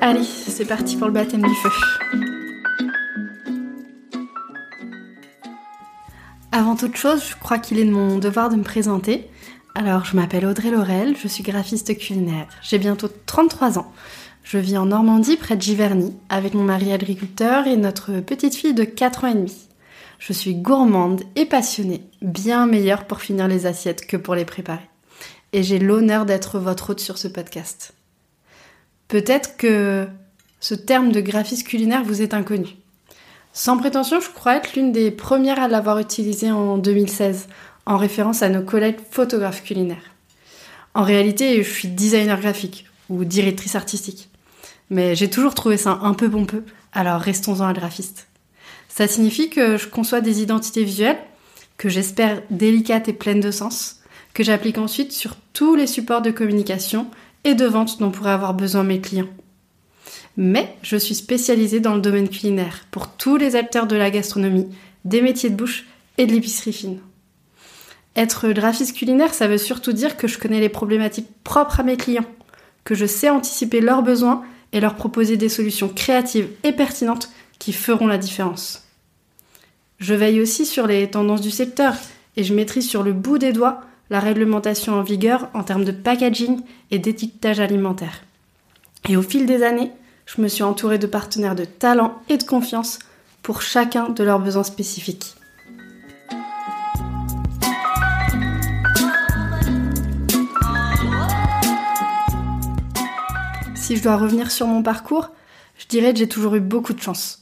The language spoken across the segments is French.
Allez, c'est parti pour le baptême du feu. Avant toute chose, je crois qu'il est de mon devoir de me présenter. Alors, je m'appelle Audrey Laurel, je suis graphiste culinaire. J'ai bientôt 33 ans. Je vis en Normandie, près de Giverny, avec mon mari agriculteur et notre petite fille de 4 ans et demi. Je suis gourmande et passionnée, bien meilleure pour finir les assiettes que pour les préparer. Et j'ai l'honneur d'être votre hôte sur ce podcast. Peut-être que ce terme de graphiste culinaire vous est inconnu. Sans prétention, je crois être l'une des premières à l'avoir utilisé en 2016, en référence à nos collègues photographes culinaires. En réalité, je suis designer graphique ou directrice artistique. Mais j'ai toujours trouvé ça un peu pompeux, alors restons-en à graphiste. Ça signifie que je conçois des identités visuelles, que j'espère délicates et pleines de sens, que j'applique ensuite sur tous les supports de communication et de vente dont pourraient avoir besoin mes clients. Mais je suis spécialisée dans le domaine culinaire pour tous les acteurs de la gastronomie, des métiers de bouche et de l'épicerie fine. Être graphiste culinaire, ça veut surtout dire que je connais les problématiques propres à mes clients, que je sais anticiper leurs besoins et leur proposer des solutions créatives et pertinentes qui feront la différence. Je veille aussi sur les tendances du secteur et je maîtrise sur le bout des doigts la réglementation en vigueur en termes de packaging et d'étiquetage alimentaire. Et au fil des années, je me suis entourée de partenaires de talent et de confiance pour chacun de leurs besoins spécifiques. Si je dois revenir sur mon parcours, je dirais que j'ai toujours eu beaucoup de chance.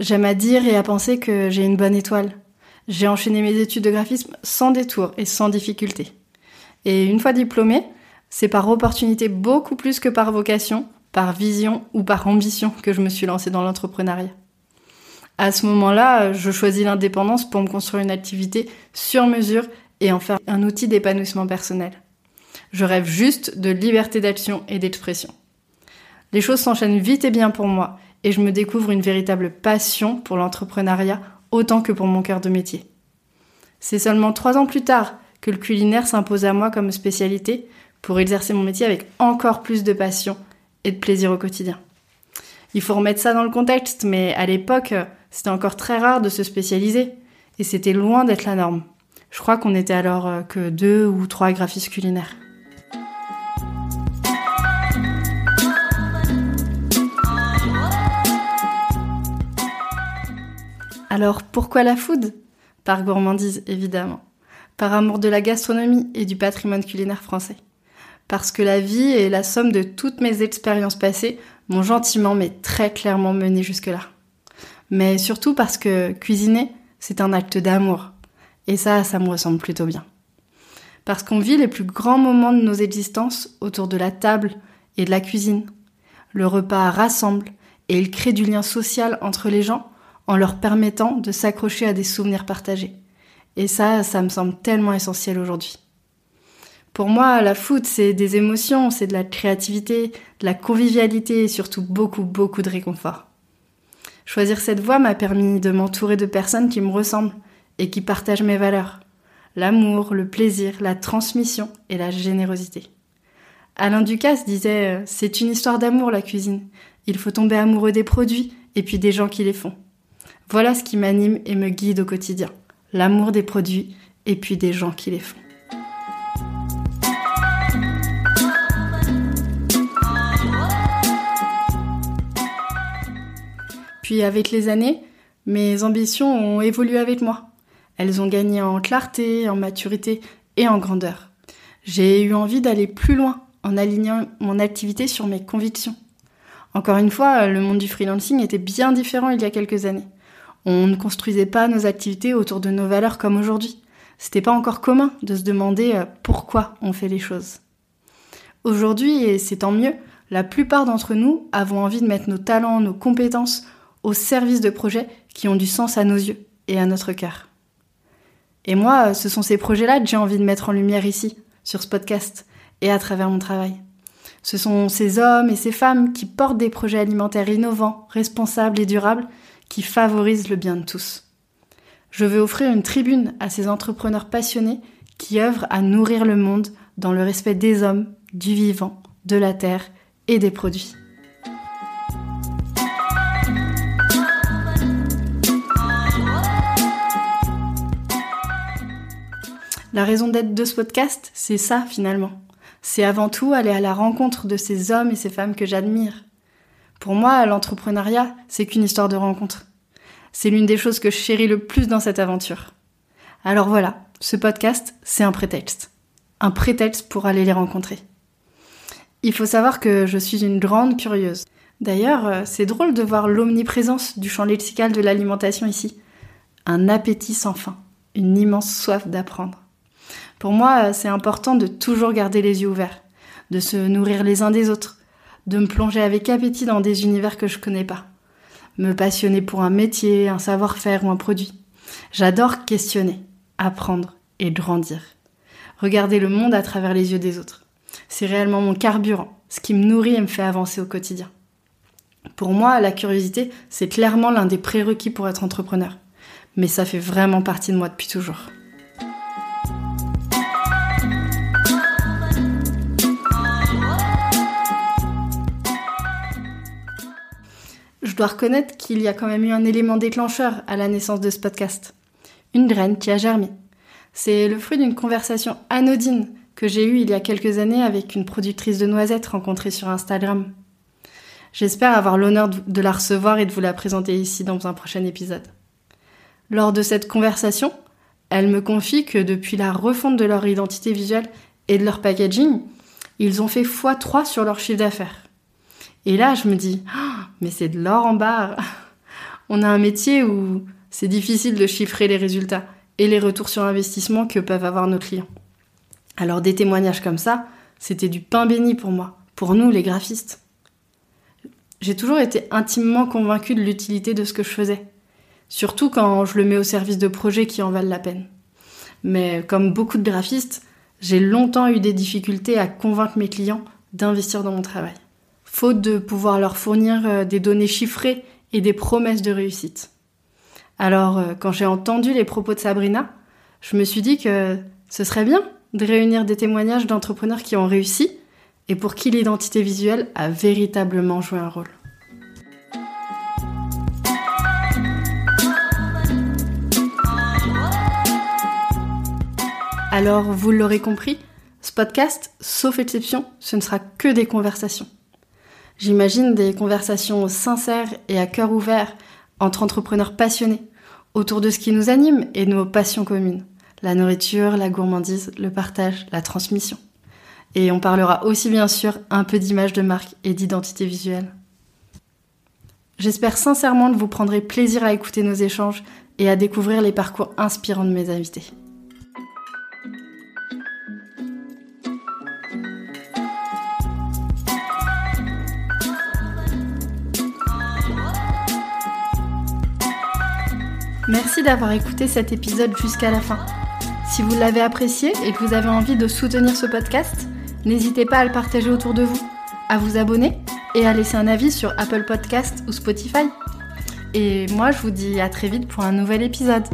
J'aime à dire et à penser que j'ai une bonne étoile, j'ai enchaîné mes études de graphisme sans détour et sans difficulté. Et une fois diplômée, c'est par opportunité beaucoup plus que par vocation, par vision ou par ambition que je me suis lancée dans l'entrepreneuriat. À ce moment-là, je choisis l'indépendance pour me construire une activité sur mesure et en faire un outil d'épanouissement personnel. Je rêve juste de liberté d'action et d'expression. Les choses s'enchaînent vite et bien pour moi et je me découvre une véritable passion pour l'entrepreneuriat autant que pour mon cœur de métier. C'est seulement trois ans plus tard que le culinaire s'impose à moi comme spécialité pour exercer mon métier avec encore plus de passion et de plaisir au quotidien. Il faut remettre ça dans le contexte, mais à l'époque, c'était encore très rare de se spécialiser et c'était loin d'être la norme. Je crois qu'on était alors euh, que deux ou trois graphistes culinaires. Alors pourquoi la food? Par gourmandise évidemment. Par amour de la gastronomie et du patrimoine culinaire français. Parce que la vie et la somme de toutes mes expériences passées m'ont gentiment mais très clairement mené jusque-là. Mais surtout parce que cuisiner, c'est un acte d'amour. Et ça, ça me ressemble plutôt bien. Parce qu'on vit les plus grands moments de nos existences autour de la table et de la cuisine. Le repas rassemble et il crée du lien social entre les gens en leur permettant de s'accrocher à des souvenirs partagés. Et ça, ça me semble tellement essentiel aujourd'hui. Pour moi, la food, c'est des émotions, c'est de la créativité, de la convivialité et surtout beaucoup, beaucoup de réconfort. Choisir cette voie m'a permis de m'entourer de personnes qui me ressemblent et qui partagent mes valeurs. L'amour, le plaisir, la transmission et la générosité. Alain Ducasse disait euh, C'est une histoire d'amour la cuisine. Il faut tomber amoureux des produits et puis des gens qui les font. Voilà ce qui m'anime et me guide au quotidien. L'amour des produits et puis des gens qui les font. Puis avec les années, mes ambitions ont évolué avec moi. Elles ont gagné en clarté, en maturité et en grandeur. J'ai eu envie d'aller plus loin en alignant mon activité sur mes convictions. Encore une fois, le monde du freelancing était bien différent il y a quelques années. On ne construisait pas nos activités autour de nos valeurs comme aujourd'hui. C'était pas encore commun de se demander euh, pourquoi on fait les choses. Aujourd'hui, et c'est tant mieux, la plupart d'entre nous avons envie de mettre nos talents, nos compétences au service de projets qui ont du sens à nos yeux et à notre cœur. Et moi, ce sont ces projets-là que j'ai envie de mettre en lumière ici, sur ce podcast, et à travers mon travail. Ce sont ces hommes et ces femmes qui portent des projets alimentaires innovants, responsables et durables, qui favorisent le bien de tous. Je veux offrir une tribune à ces entrepreneurs passionnés qui œuvrent à nourrir le monde dans le respect des hommes, du vivant, de la terre et des produits. La raison d'être de ce podcast, c'est ça finalement. C'est avant tout aller à la rencontre de ces hommes et ces femmes que j'admire. Pour moi, l'entrepreneuriat, c'est qu'une histoire de rencontre. C'est l'une des choses que je chéris le plus dans cette aventure. Alors voilà, ce podcast, c'est un prétexte. Un prétexte pour aller les rencontrer. Il faut savoir que je suis une grande curieuse. D'ailleurs, euh, c'est drôle de voir l'omniprésence du champ lexical de l'alimentation ici. Un appétit sans fin, une immense soif d'apprendre. Pour moi, euh, c'est important de toujours garder les yeux ouverts, de se nourrir les uns des autres, de me plonger avec appétit dans des univers que je connais pas, me passionner pour un métier, un savoir-faire ou un produit. J'adore questionner, apprendre et grandir. Regarder le monde à travers les yeux des autres. C'est réellement mon carburant, ce qui me nourrit et me fait avancer au quotidien. Pour moi, la curiosité, c'est clairement l'un des prérequis pour être entrepreneur. Mais ça fait vraiment partie de moi depuis toujours. Je dois reconnaître qu'il y a quand même eu un élément déclencheur à la naissance de ce podcast. Une graine qui a germé. C'est le fruit d'une conversation anodine que j'ai eue il y a quelques années avec une productrice de noisettes rencontrée sur Instagram. J'espère avoir l'honneur de la recevoir et de vous la présenter ici dans un prochain épisode. Lors de cette conversation, elle me confie que depuis la refonte de leur identité visuelle et de leur packaging, ils ont fait x3 sur leur chiffre d'affaires. Et là, je me dis, oh, mais c'est de l'or en barre. On a un métier où c'est difficile de chiffrer les résultats et les retours sur investissement que peuvent avoir nos clients. Alors des témoignages comme ça, c'était du pain béni pour moi, pour nous les graphistes. J'ai toujours été intimement convaincue de l'utilité de ce que je faisais, surtout quand je le mets au service de projets qui en valent la peine. Mais comme beaucoup de graphistes, j'ai longtemps eu des difficultés à convaincre mes clients d'investir dans mon travail, faute de pouvoir leur fournir euh, des données chiffrées et des promesses de réussite. Alors, euh, quand j'ai entendu les propos de Sabrina, je me suis dit que ce serait bien de réunir des témoignages d'entrepreneurs qui ont réussi et pour qui l'identité visuelle a véritablement joué un rôle. Alors, vous l'aurez compris, ce podcast, sauf exception, ce ne sera que des conversations. J'imagine des conversations sincères et à cœur ouvert entre entrepreneurs passionnés autour de ce qui nous anime et nos passions communes. La nourriture, la gourmandise, le partage, la transmission. Et on parlera aussi bien sûr un peu d'image de marque et d'identité visuelle. J'espère sincèrement que vous prendrez plaisir à écouter nos échanges et à découvrir les parcours inspirants de mes invités. Merci d'avoir écouté cet épisode jusqu'à la fin. Si vous l'avez apprécié et que vous avez envie de soutenir ce podcast, N'hésitez pas à le partager autour de vous, à vous abonner et à laisser un avis sur Apple Podcast ou Spotify. Et moi, je vous dis à très vite pour un nouvel épisode.